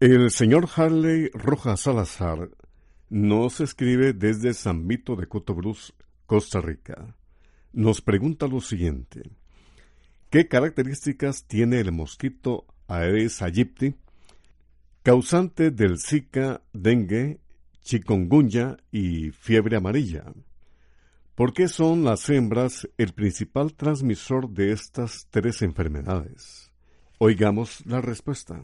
El señor Harley Rojas Salazar nos escribe desde San Vito de Cotobruz, Costa Rica. Nos pregunta lo siguiente. ¿Qué características tiene el mosquito Aedes aegypti, causante del Zika, dengue chikungunya y fiebre amarilla. ¿Por qué son las hembras el principal transmisor de estas tres enfermedades? Oigamos la respuesta.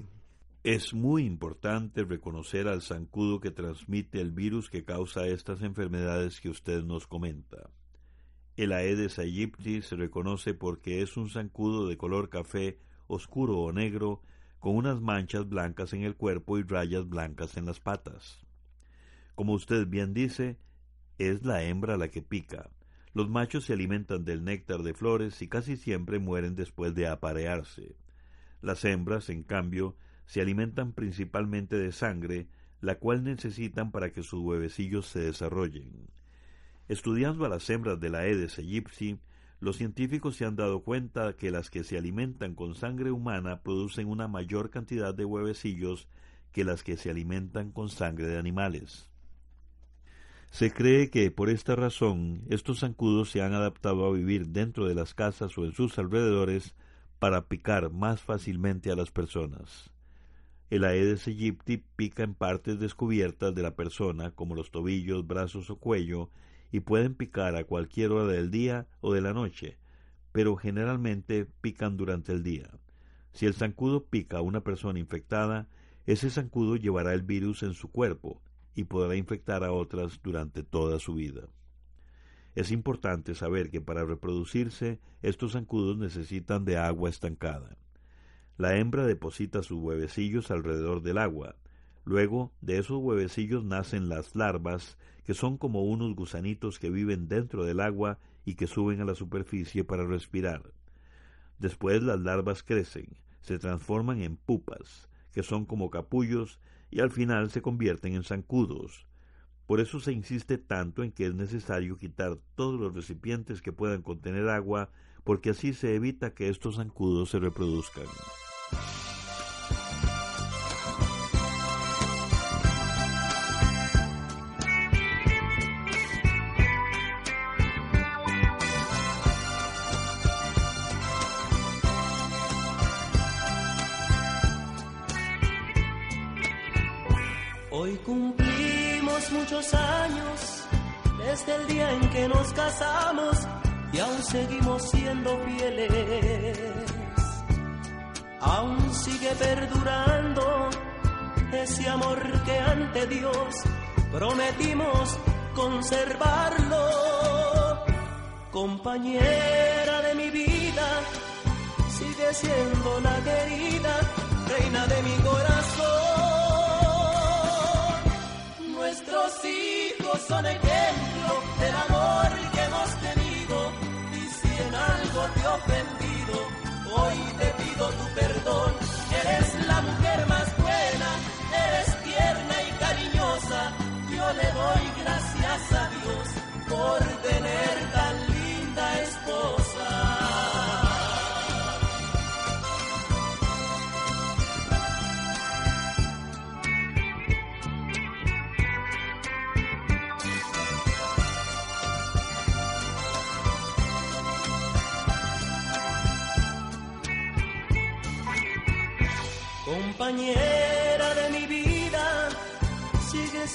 Es muy importante reconocer al zancudo que transmite el virus que causa estas enfermedades que usted nos comenta. El Aedes aegypti se reconoce porque es un zancudo de color café oscuro o negro con unas manchas blancas en el cuerpo y rayas blancas en las patas. Como usted bien dice, es la hembra la que pica. Los machos se alimentan del néctar de flores y casi siempre mueren después de aparearse. Las hembras, en cambio, se alimentan principalmente de sangre, la cual necesitan para que sus huevecillos se desarrollen. Estudiando a las hembras de la Aedes aegypti, los científicos se han dado cuenta que las que se alimentan con sangre humana producen una mayor cantidad de huevecillos que las que se alimentan con sangre de animales. Se cree que por esta razón estos zancudos se han adaptado a vivir dentro de las casas o en sus alrededores para picar más fácilmente a las personas. El Aedes aegypti pica en partes descubiertas de la persona, como los tobillos, brazos o cuello, y pueden picar a cualquier hora del día o de la noche, pero generalmente pican durante el día. Si el zancudo pica a una persona infectada, ese zancudo llevará el virus en su cuerpo, y podrá infectar a otras durante toda su vida. Es importante saber que para reproducirse estos zancudos necesitan de agua estancada. La hembra deposita sus huevecillos alrededor del agua. Luego de esos huevecillos nacen las larvas, que son como unos gusanitos que viven dentro del agua y que suben a la superficie para respirar. Después las larvas crecen, se transforman en pupas, que son como capullos y al final se convierten en zancudos. Por eso se insiste tanto en que es necesario quitar todos los recipientes que puedan contener agua, porque así se evita que estos zancudos se reproduzcan. Muchos años desde el día en que nos casamos y aún seguimos siendo fieles. Aún sigue perdurando ese amor que ante Dios prometimos conservarlo. Compañera de mi vida, sigue siendo la querida reina de mi corazón.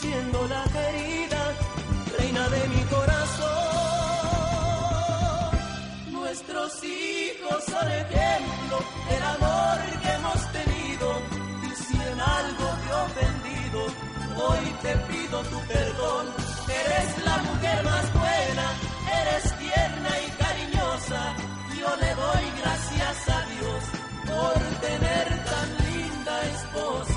Siendo la querida reina de mi corazón. Nuestros hijos son ejemplo del amor que hemos tenido y si en algo te he ofendido, hoy te pido tu perdón. Eres la mujer más buena, eres tierna y cariñosa, yo le doy gracias a Dios por tener tan linda esposa.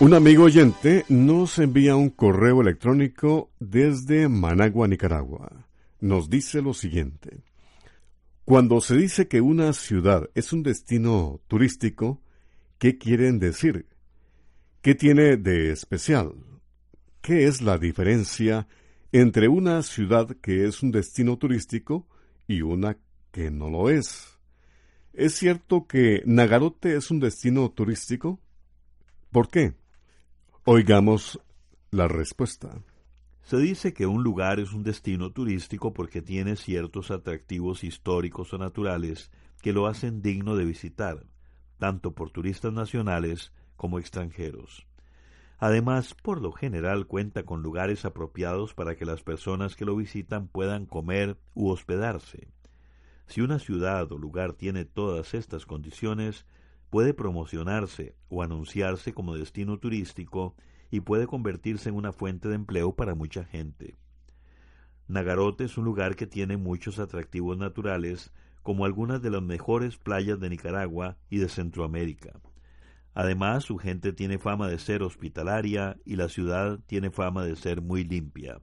Un amigo oyente nos envía un correo electrónico desde Managua, Nicaragua. Nos dice lo siguiente. Cuando se dice que una ciudad es un destino turístico, ¿qué quieren decir? ¿Qué tiene de especial? ¿Qué es la diferencia entre una ciudad que es un destino turístico y una que no lo es? ¿Es cierto que Nagarote es un destino turístico? ¿Por qué? Oigamos la respuesta. Se dice que un lugar es un destino turístico porque tiene ciertos atractivos históricos o naturales que lo hacen digno de visitar, tanto por turistas nacionales como extranjeros. Además, por lo general cuenta con lugares apropiados para que las personas que lo visitan puedan comer u hospedarse. Si una ciudad o lugar tiene todas estas condiciones, puede promocionarse o anunciarse como destino turístico y puede convertirse en una fuente de empleo para mucha gente. Nagarote es un lugar que tiene muchos atractivos naturales, como algunas de las mejores playas de Nicaragua y de Centroamérica. Además, su gente tiene fama de ser hospitalaria y la ciudad tiene fama de ser muy limpia.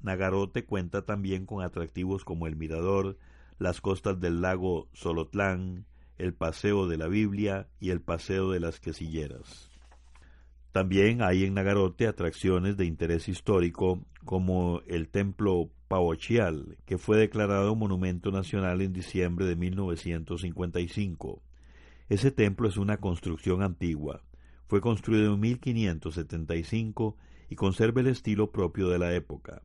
Nagarote cuenta también con atractivos como el mirador, las costas del lago Solotlán, el Paseo de la Biblia y el Paseo de las Quesilleras. También hay en Nagarote atracciones de interés histórico como el Templo Paochial, que fue declarado Monumento Nacional en diciembre de 1955. Ese templo es una construcción antigua. Fue construido en 1575 y conserva el estilo propio de la época.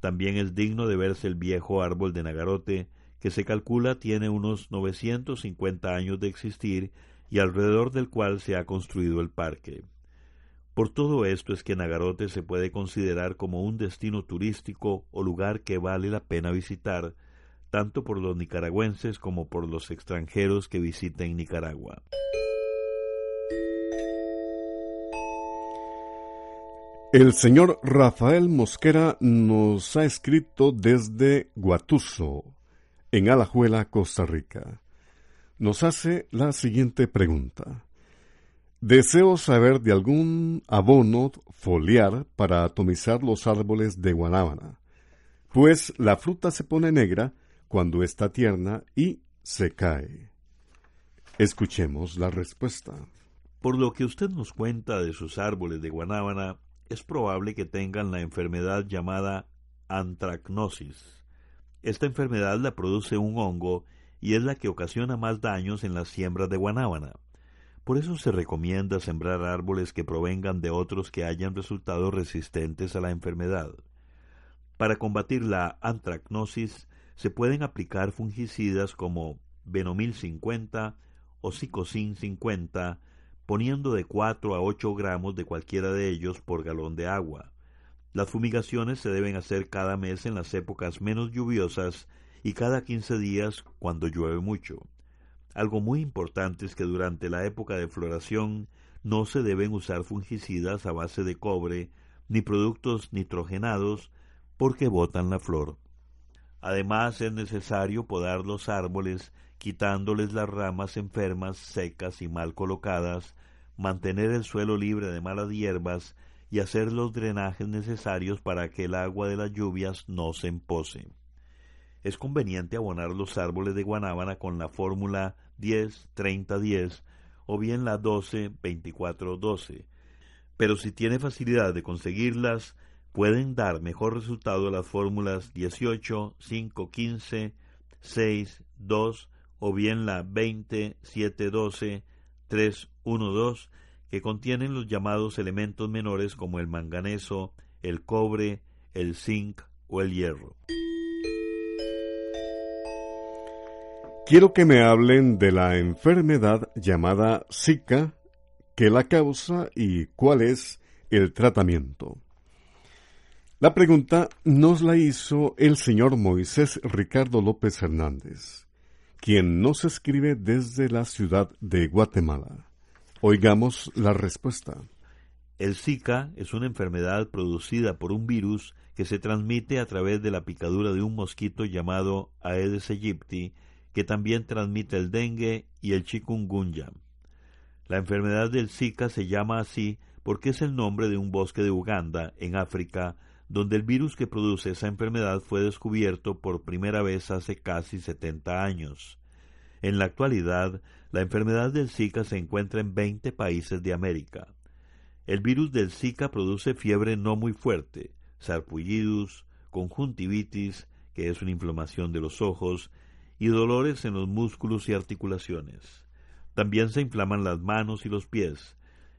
También es digno de verse el viejo árbol de Nagarote, que se calcula tiene unos 950 años de existir y alrededor del cual se ha construido el parque. Por todo esto es que Nagarote se puede considerar como un destino turístico o lugar que vale la pena visitar, tanto por los nicaragüenses como por los extranjeros que visiten Nicaragua. El señor Rafael Mosquera nos ha escrito desde Guatuso, en Alajuela, Costa Rica. Nos hace la siguiente pregunta. Deseo saber de algún abono foliar para atomizar los árboles de guanábana, pues la fruta se pone negra cuando está tierna y se cae. Escuchemos la respuesta. Por lo que usted nos cuenta de sus árboles de guanábana, es probable que tengan la enfermedad llamada antracnosis esta enfermedad la produce un hongo y es la que ocasiona más daños en las siembras de guanábana. Por eso se recomienda sembrar árboles que provengan de otros que hayan resultado resistentes a la enfermedad. Para combatir la antracnosis se pueden aplicar fungicidas como Venomil 50 o Cicocin 50, poniendo de 4 a 8 gramos de cualquiera de ellos por galón de agua. Las fumigaciones se deben hacer cada mes en las épocas menos lluviosas y cada 15 días cuando llueve mucho. Algo muy importante es que durante la época de floración no se deben usar fungicidas a base de cobre ni productos nitrogenados porque botan la flor. Además es necesario podar los árboles quitándoles las ramas enfermas, secas y mal colocadas, mantener el suelo libre de malas hierbas y hacer los drenajes necesarios para que el agua de las lluvias no se empose. Es conveniente abonar los árboles de guanábana con la fórmula 10-30-10 o bien la 12-24-12, pero si tiene facilidad de conseguirlas, pueden dar mejor resultado las fórmulas 18, 5, 15, 6, 2 o bien la 20, 7, 12, 3, 1, 2 que contienen los llamados elementos menores como el manganeso, el cobre, el zinc o el hierro. Quiero que me hablen de la enfermedad llamada Zika, qué la causa y cuál es el tratamiento. La pregunta nos la hizo el señor Moisés Ricardo López Hernández, quien nos escribe desde la ciudad de Guatemala. Oigamos la respuesta. El Zika es una enfermedad producida por un virus que se transmite a través de la picadura de un mosquito llamado Aedes aegypti, que también transmite el dengue y el chikungunya. La enfermedad del Zika se llama así porque es el nombre de un bosque de Uganda, en África, donde el virus que produce esa enfermedad fue descubierto por primera vez hace casi 70 años. En la actualidad, la enfermedad del Zika se encuentra en 20 países de América. El virus del Zika produce fiebre no muy fuerte, sarpullidos, conjuntivitis, que es una inflamación de los ojos, y dolores en los músculos y articulaciones. También se inflaman las manos y los pies,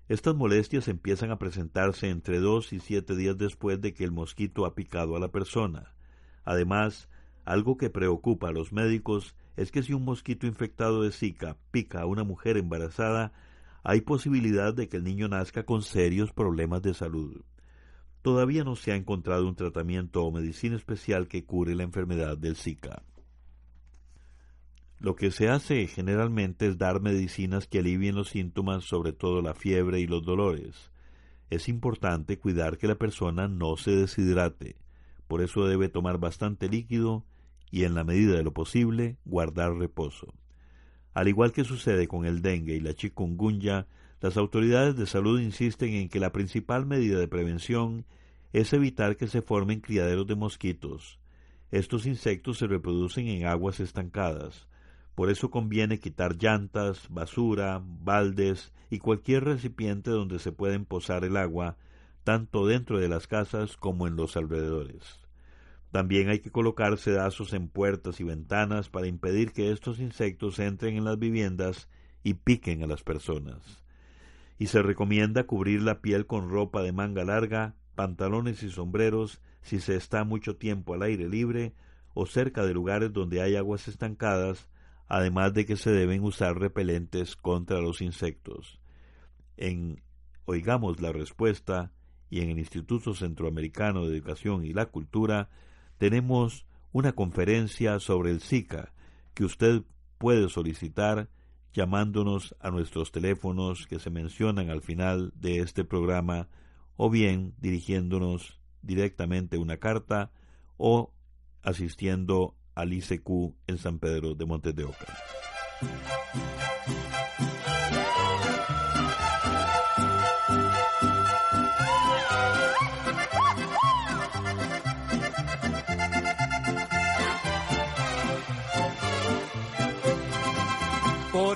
estas molestias empiezan a presentarse entre dos y siete días después de que el mosquito ha picado a la persona. Además, algo que preocupa a los médicos es que si un mosquito infectado de Zika pica a una mujer embarazada, hay posibilidad de que el niño nazca con serios problemas de salud. Todavía no se ha encontrado un tratamiento o medicina especial que cure la enfermedad del Zika. Lo que se hace generalmente es dar medicinas que alivien los síntomas, sobre todo la fiebre y los dolores. Es importante cuidar que la persona no se deshidrate, por eso debe tomar bastante líquido y en la medida de lo posible guardar reposo. Al igual que sucede con el dengue y la chikungunya, las autoridades de salud insisten en que la principal medida de prevención es evitar que se formen criaderos de mosquitos. Estos insectos se reproducen en aguas estancadas. Por eso conviene quitar llantas, basura, baldes y cualquier recipiente donde se pueden posar el agua, tanto dentro de las casas como en los alrededores. También hay que colocar sedazos en puertas y ventanas para impedir que estos insectos entren en las viviendas y piquen a las personas. Y se recomienda cubrir la piel con ropa de manga larga, pantalones y sombreros si se está mucho tiempo al aire libre o cerca de lugares donde hay aguas estancadas además de que se deben usar repelentes contra los insectos. En Oigamos la Respuesta y en el Instituto Centroamericano de Educación y la Cultura tenemos una conferencia sobre el Zika que usted puede solicitar llamándonos a nuestros teléfonos que se mencionan al final de este programa o bien dirigiéndonos directamente una carta o asistiendo al ICQ en San Pedro de Montes de Oca.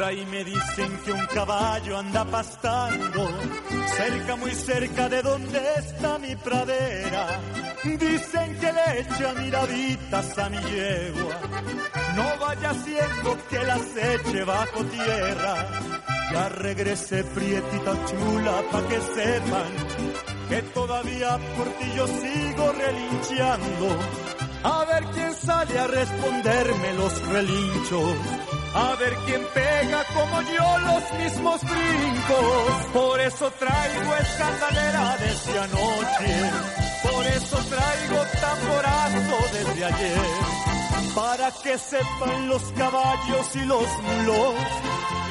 Ahí me dicen que un caballo anda pastando, cerca, muy cerca de donde está mi pradera. Dicen que le echa miraditas a mi yegua, no vaya siendo que las eche bajo tierra. Ya regrese prietita chula pa' que sepan que todavía por ti yo sigo relincheando. A ver quién sale a responderme los relinchos a ver quién pega como yo los mismos brincos. Por eso traigo escandalera desde anoche, por eso traigo tamborazo desde ayer, para que sepan los caballos y los mulos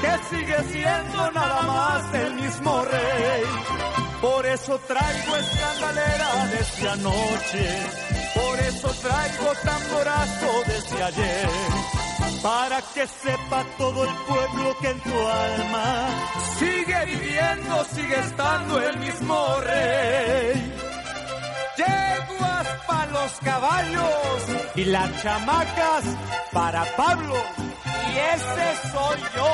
que sigue siendo nada más el mismo rey. Por eso traigo escandalera desde anoche, por eso traigo tamborazo desde ayer para que sepa todo el pueblo que en tu alma sigue viviendo, sigue estando el mismo rey. Yeguas para los caballos y las chamacas para Pablo. Y ese soy yo.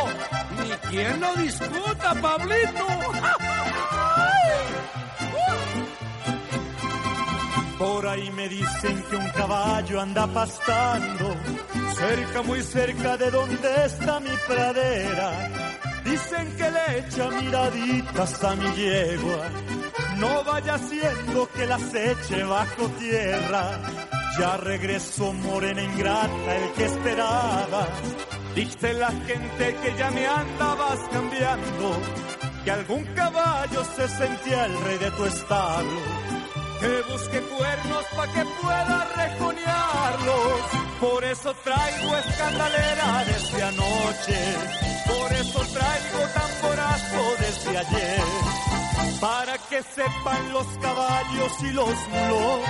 Ni quien lo discuta, Pablito. Ahí me dicen que un caballo anda pastando, cerca, muy cerca de donde está mi pradera. Dicen que le echa miraditas a mi yegua, no vaya siendo que las eche bajo tierra. Ya regresó morena ingrata el que esperaba. Dice la gente que ya me andabas cambiando, que algún caballo se sentía el rey de tu establo que busque cuernos pa' que pueda rejonearlos. Por eso traigo escandalera desde anoche, por eso traigo tamborazo desde ayer. Para que sepan los caballos y los mulos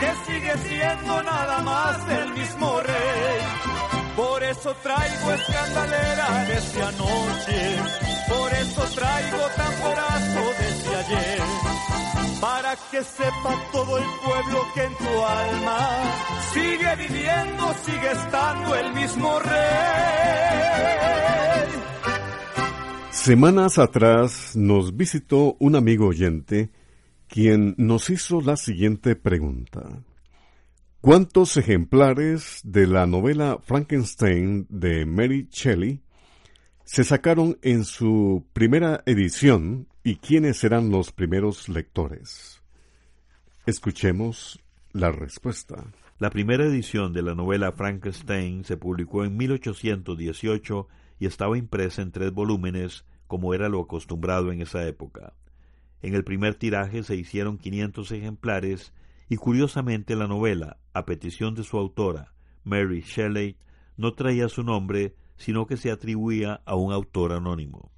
que sigue siendo nada más el mismo rey. Por eso traigo escandalera desde anoche, por eso traigo tamborazo desde ayer para que sepa todo el pueblo que en tu alma sigue viviendo, sigue estando el mismo rey. Semanas atrás nos visitó un amigo oyente quien nos hizo la siguiente pregunta. ¿Cuántos ejemplares de la novela Frankenstein de Mary Shelley se sacaron en su primera edición y quiénes serán los primeros lectores? Escuchemos la respuesta. La primera edición de la novela Frankenstein se publicó en 1818 y estaba impresa en tres volúmenes, como era lo acostumbrado en esa época. En el primer tiraje se hicieron 500 ejemplares y curiosamente la novela, a petición de su autora, Mary Shelley, no traía su nombre, sino que se atribuía a un autor anónimo.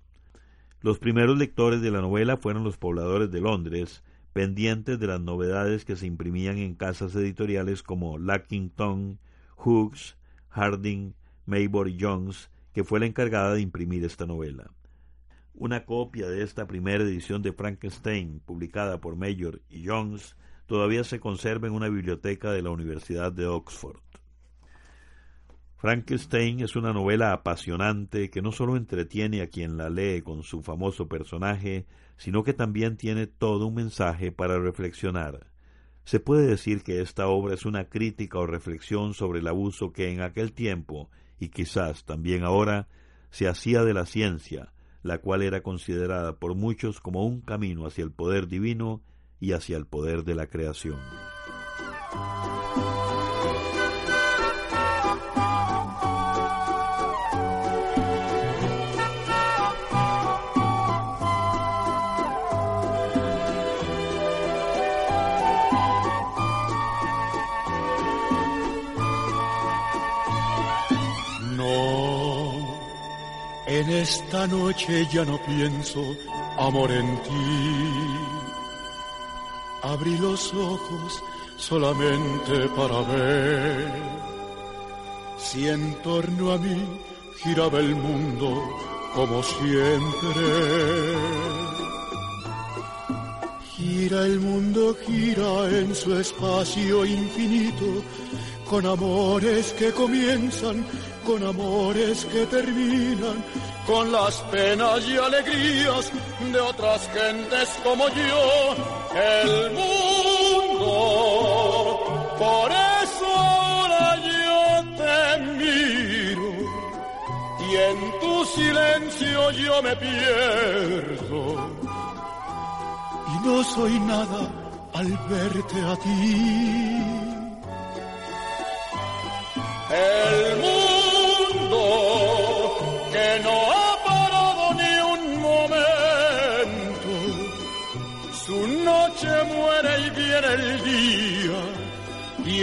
Los primeros lectores de la novela fueron los pobladores de Londres, pendientes de las novedades que se imprimían en casas editoriales como Lackington, Hooks, Harding, Maybury Jones, que fue la encargada de imprimir esta novela. Una copia de esta primera edición de Frankenstein, publicada por Mayor y Jones, todavía se conserva en una biblioteca de la Universidad de Oxford. Frankenstein es una novela apasionante que no solo entretiene a quien la lee con su famoso personaje, sino que también tiene todo un mensaje para reflexionar. Se puede decir que esta obra es una crítica o reflexión sobre el abuso que en aquel tiempo, y quizás también ahora, se hacía de la ciencia, la cual era considerada por muchos como un camino hacia el poder divino y hacia el poder de la creación. Esta noche ya no pienso, amor, en ti. Abrí los ojos solamente para ver si en torno a mí giraba el mundo como siempre. Gira el mundo, gira en su espacio infinito, con amores que comienzan, con amores que terminan, con las penas y alegrías de otras gentes como yo. El mundo, por eso ahora yo te miro y en tu silencio yo me pierdo. Y no soy nada al verte a ti.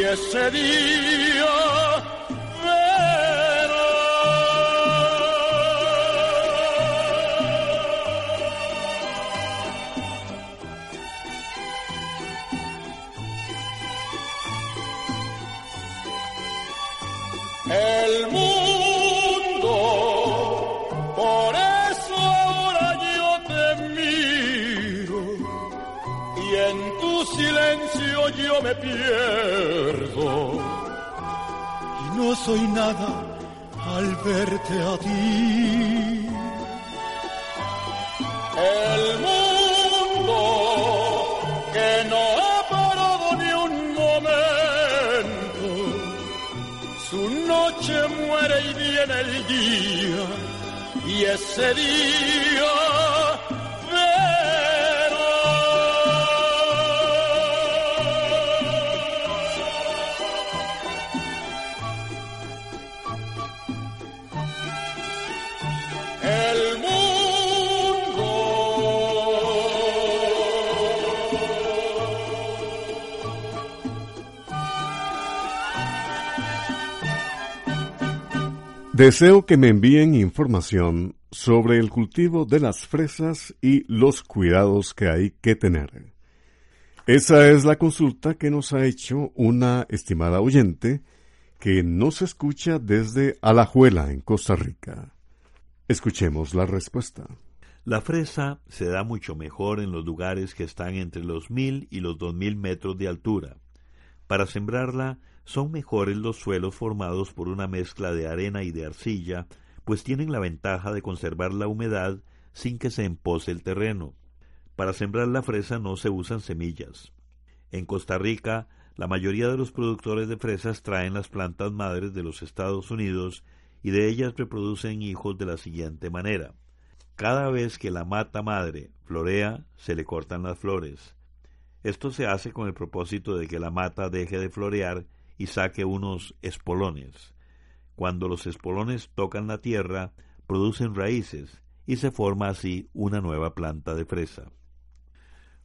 Ese día soy nada al verte a ti. El mundo que no ha parado ni un momento su noche muere y viene el día, y ese día Deseo que me envíen información sobre el cultivo de las fresas y los cuidados que hay que tener. Esa es la consulta que nos ha hecho una estimada oyente que nos escucha desde Alajuela, en Costa Rica. Escuchemos la respuesta. La fresa se da mucho mejor en los lugares que están entre los mil y los dos mil metros de altura. Para sembrarla son mejores los suelos formados por una mezcla de arena y de arcilla, pues tienen la ventaja de conservar la humedad sin que se empose el terreno. Para sembrar la fresa no se usan semillas. En Costa Rica, la mayoría de los productores de fresas traen las plantas madres de los Estados Unidos y de ellas reproducen hijos de la siguiente manera. Cada vez que la mata madre florea, se le cortan las flores. Esto se hace con el propósito de que la mata deje de florear y saque unos espolones. Cuando los espolones tocan la tierra, producen raíces y se forma así una nueva planta de fresa.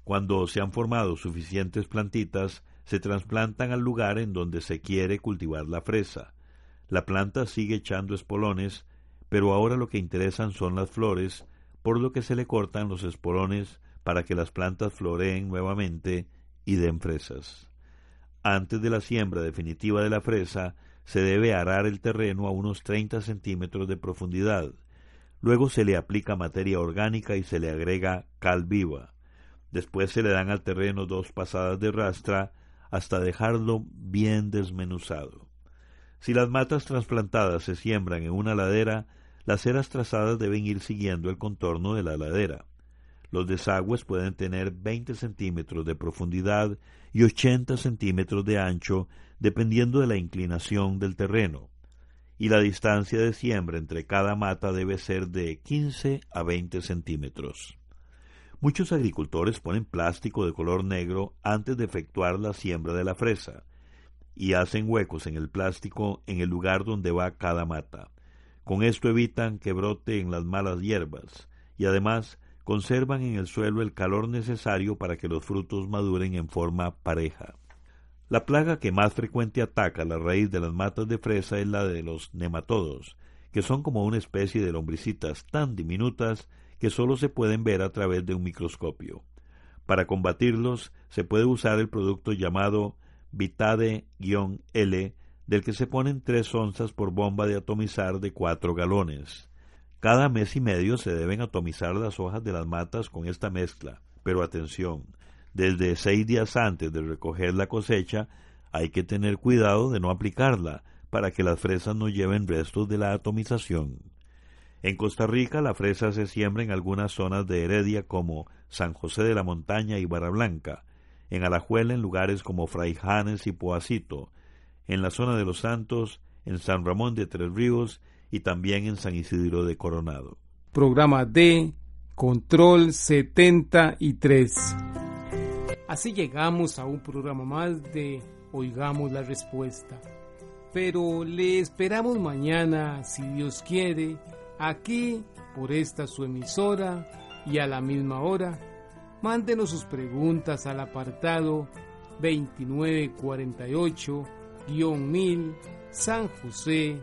Cuando se han formado suficientes plantitas, se trasplantan al lugar en donde se quiere cultivar la fresa. La planta sigue echando espolones, pero ahora lo que interesan son las flores, por lo que se le cortan los espolones para que las plantas floreen nuevamente y den fresas. Antes de la siembra definitiva de la fresa, se debe arar el terreno a unos 30 centímetros de profundidad. Luego se le aplica materia orgánica y se le agrega cal viva. Después se le dan al terreno dos pasadas de rastra hasta dejarlo bien desmenuzado. Si las matas trasplantadas se siembran en una ladera, las eras trazadas deben ir siguiendo el contorno de la ladera. Los desagües pueden tener 20 centímetros de profundidad y 80 centímetros de ancho, dependiendo de la inclinación del terreno, y la distancia de siembra entre cada mata debe ser de 15 a 20 centímetros. Muchos agricultores ponen plástico de color negro antes de efectuar la siembra de la fresa y hacen huecos en el plástico en el lugar donde va cada mata. Con esto evitan que brote en las malas hierbas y además conservan en el suelo el calor necesario para que los frutos maduren en forma pareja. La plaga que más frecuente ataca la raíz de las matas de fresa es la de los nematodos, que son como una especie de lombricitas tan diminutas que solo se pueden ver a través de un microscopio. Para combatirlos se puede usar el producto llamado Vitade-L, del que se ponen tres onzas por bomba de atomizar de cuatro galones. Cada mes y medio se deben atomizar las hojas de las matas con esta mezcla, pero atención, desde seis días antes de recoger la cosecha hay que tener cuidado de no aplicarla para que las fresas no lleven restos de la atomización. En Costa Rica la fresa se siembra en algunas zonas de Heredia como San José de la Montaña y Barra Blanca, en Alajuela en lugares como Fraijanes y Poacito, en la zona de Los Santos, en San Ramón de Tres Ríos y también en San Isidro de Coronado. Programa D, Control 73. Así llegamos a un programa más de Oigamos la Respuesta. Pero le esperamos mañana, si Dios quiere, aquí por esta su emisora y a la misma hora. Mándenos sus preguntas al apartado 2948-1000 San José,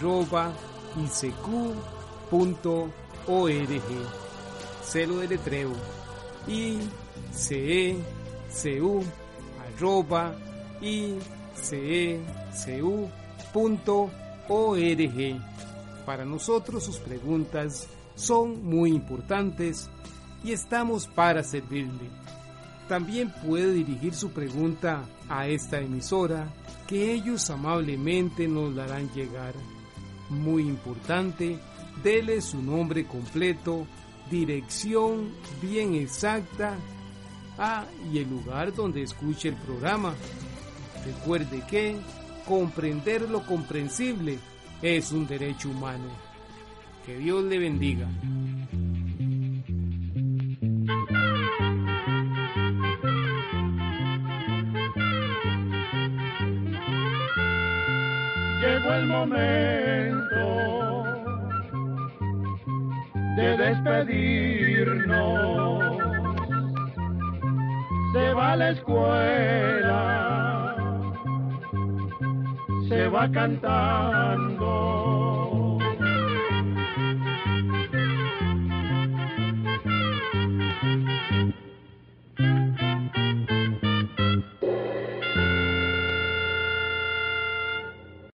icq.org. Celo de letreo icecu arroba icecu.org. Para nosotros sus preguntas son muy importantes y estamos para servirle. También puede dirigir su pregunta a esta emisora que ellos amablemente nos la harán llegar. Muy importante, dele su nombre completo, dirección bien exacta ah, y el lugar donde escuche el programa. Recuerde que comprender lo comprensible es un derecho humano. Que Dios le bendiga. va cantando.